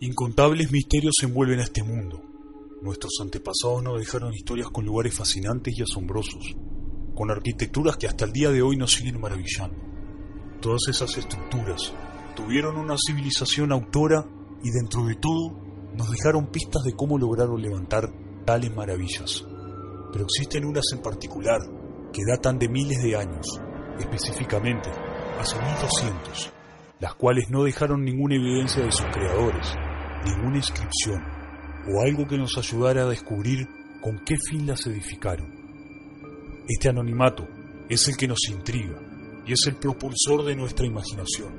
Incontables misterios envuelven a este mundo. Nuestros antepasados nos dejaron historias con lugares fascinantes y asombrosos, con arquitecturas que hasta el día de hoy nos siguen maravillando. Todas esas estructuras tuvieron una civilización autora y dentro de todo nos dejaron pistas de cómo lograron levantar tales maravillas. Pero existen unas en particular que datan de miles de años, específicamente hace 1200, las cuales no dejaron ninguna evidencia de sus creadores, ninguna inscripción o algo que nos ayudara a descubrir con qué fin las edificaron. Este anonimato es el que nos intriga y es el propulsor de nuestra imaginación.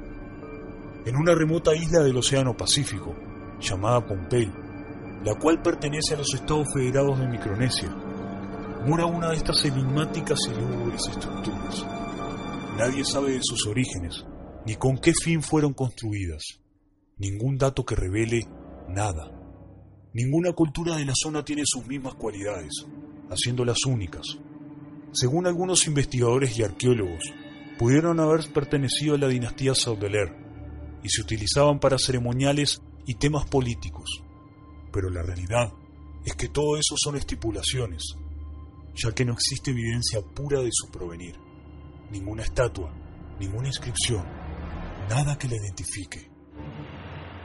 En una remota isla del Océano Pacífico, llamada Pompey, la cual pertenece a los Estados Federados de Micronesia, mora una de estas enigmáticas y lúgubres estructuras. Nadie sabe de sus orígenes, ni con qué fin fueron construidas. Ningún dato que revele nada. Ninguna cultura de la zona tiene sus mismas cualidades, haciéndolas únicas. Según algunos investigadores y arqueólogos, pudieron haber pertenecido a la dinastía Saudeler y se utilizaban para ceremoniales y temas políticos. Pero la realidad es que todo eso son estipulaciones, ya que no existe evidencia pura de su provenir. Ninguna estatua, ninguna inscripción, nada que la identifique.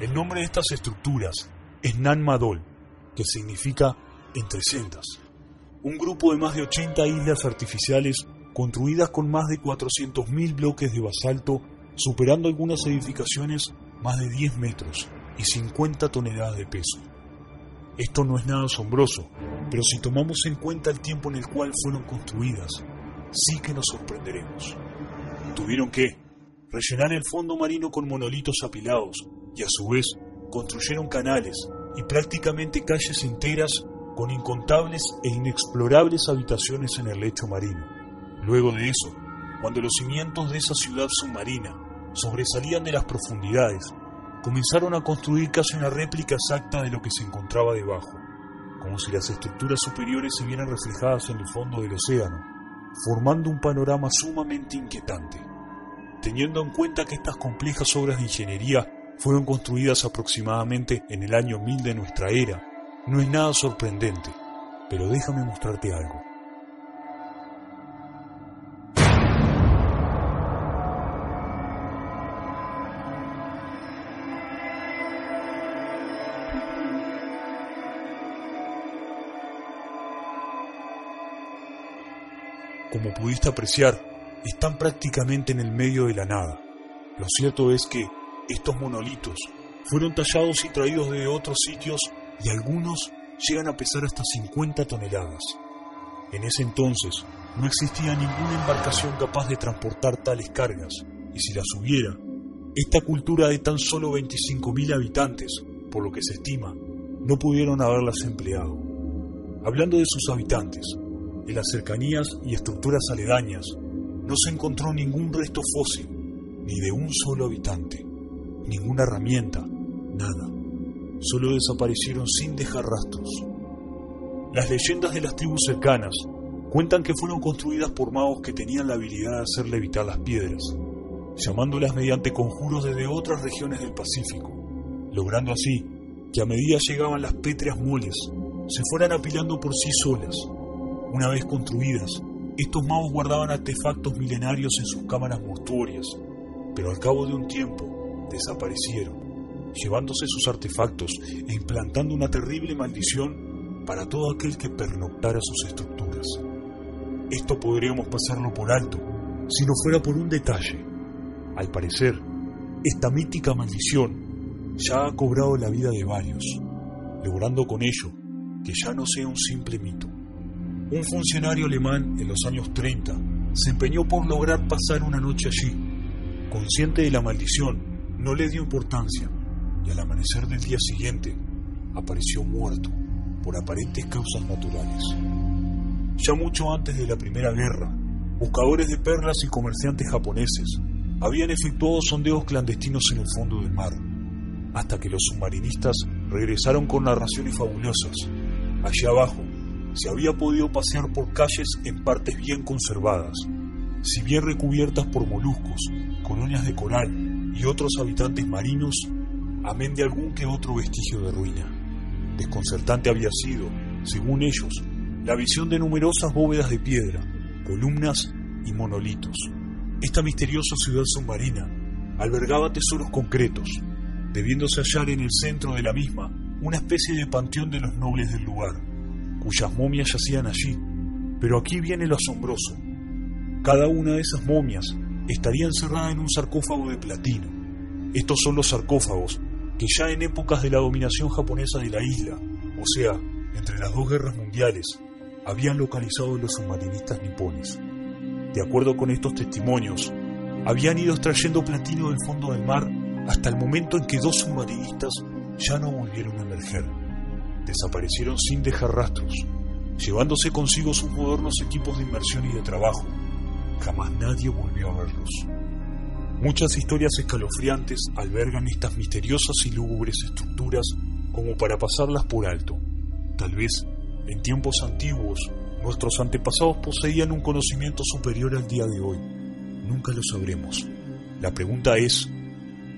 El nombre de estas estructuras es Nan Madol, que significa entre. Un grupo de más de 80 islas artificiales construidas con más de 400.000 bloques de basalto, superando algunas edificaciones más de 10 metros y 50 toneladas de peso. Esto no es nada asombroso, pero si tomamos en cuenta el tiempo en el cual fueron construidas, sí que nos sorprenderemos. Tuvieron que rellenar el fondo marino con monolitos apilados y a su vez construyeron canales y prácticamente calles enteras con incontables e inexplorables habitaciones en el lecho marino. Luego de eso, cuando los cimientos de esa ciudad submarina sobresalían de las profundidades, comenzaron a construir casi una réplica exacta de lo que se encontraba debajo, como si las estructuras superiores se vieran reflejadas en el fondo del océano, formando un panorama sumamente inquietante. Teniendo en cuenta que estas complejas obras de ingeniería fueron construidas aproximadamente en el año 1000 de nuestra era, no es nada sorprendente, pero déjame mostrarte algo. Como pudiste apreciar, están prácticamente en el medio de la nada. Lo cierto es que estos monolitos fueron tallados y traídos de otros sitios y algunos llegan a pesar hasta 50 toneladas. En ese entonces no existía ninguna embarcación capaz de transportar tales cargas, y si las hubiera, esta cultura de tan solo 25.000 habitantes, por lo que se estima, no pudieron haberlas empleado. Hablando de sus habitantes, en las cercanías y estructuras aledañas no se encontró ningún resto fósil, ni de un solo habitante, ninguna herramienta, nada. Solo desaparecieron sin dejar rastros. Las leyendas de las tribus cercanas cuentan que fueron construidas por magos que tenían la habilidad de hacer levitar las piedras, llamándolas mediante conjuros desde otras regiones del Pacífico, logrando así que a medida llegaban las pétreas moles, se fueran apilando por sí solas. Una vez construidas, estos magos guardaban artefactos milenarios en sus cámaras mortuorias, pero al cabo de un tiempo desaparecieron, llevándose sus artefactos e implantando una terrible maldición para todo aquel que pernoctara sus estructuras. Esto podríamos pasarlo por alto si no fuera por un detalle. Al parecer, esta mítica maldición ya ha cobrado la vida de varios, logrando con ello que ya no sea un simple mito. Un funcionario alemán en los años 30 se empeñó por lograr pasar una noche allí. Consciente de la maldición, no le dio importancia y al amanecer del día siguiente apareció muerto por aparentes causas naturales. Ya mucho antes de la Primera Guerra, buscadores de perlas y comerciantes japoneses habían efectuado sondeos clandestinos en el fondo del mar, hasta que los submarinistas regresaron con narraciones fabulosas. Allí abajo se había podido pasear por calles en partes bien conservadas, si bien recubiertas por moluscos, colonias de coral y otros habitantes marinos, amén de algún que otro vestigio de ruina. Desconcertante había sido, según ellos, la visión de numerosas bóvedas de piedra, columnas y monolitos. Esta misteriosa ciudad submarina albergaba tesoros concretos, debiéndose hallar en el centro de la misma una especie de panteón de los nobles del lugar, cuyas momias yacían allí. Pero aquí viene lo asombroso. Cada una de esas momias estaría encerrada en un sarcófago de platino. Estos son los sarcófagos que ya en épocas de la dominación japonesa de la isla, o sea, entre las dos guerras mundiales, habían localizado los submarinistas nipones. De acuerdo con estos testimonios, habían ido extrayendo platino del fondo del mar hasta el momento en que dos submarinistas ya no volvieron a emerger. Desaparecieron sin dejar rastros, llevándose consigo sus modernos equipos de inmersión y de trabajo. Jamás nadie volvió a verlos. Muchas historias escalofriantes albergan estas misteriosas y lúgubres estructuras como para pasarlas por alto. Tal vez, en tiempos antiguos, nuestros antepasados poseían un conocimiento superior al día de hoy. Nunca lo sabremos. La pregunta es,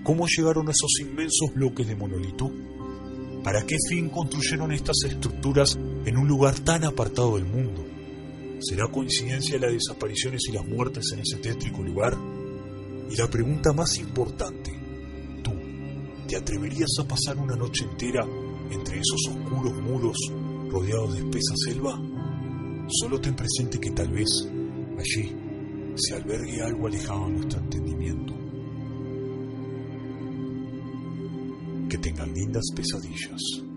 ¿cómo llegaron esos inmensos bloques de monolito? ¿Para qué fin construyeron estas estructuras en un lugar tan apartado del mundo? ¿Será coincidencia las desapariciones y las muertes en ese tétrico lugar? Y la pregunta más importante, ¿tú te atreverías a pasar una noche entera entre esos oscuros muros rodeados de espesa selva? Solo ten presente que tal vez allí se albergue algo alejado de nuestro entendimiento. Tengan lindas pesadillas.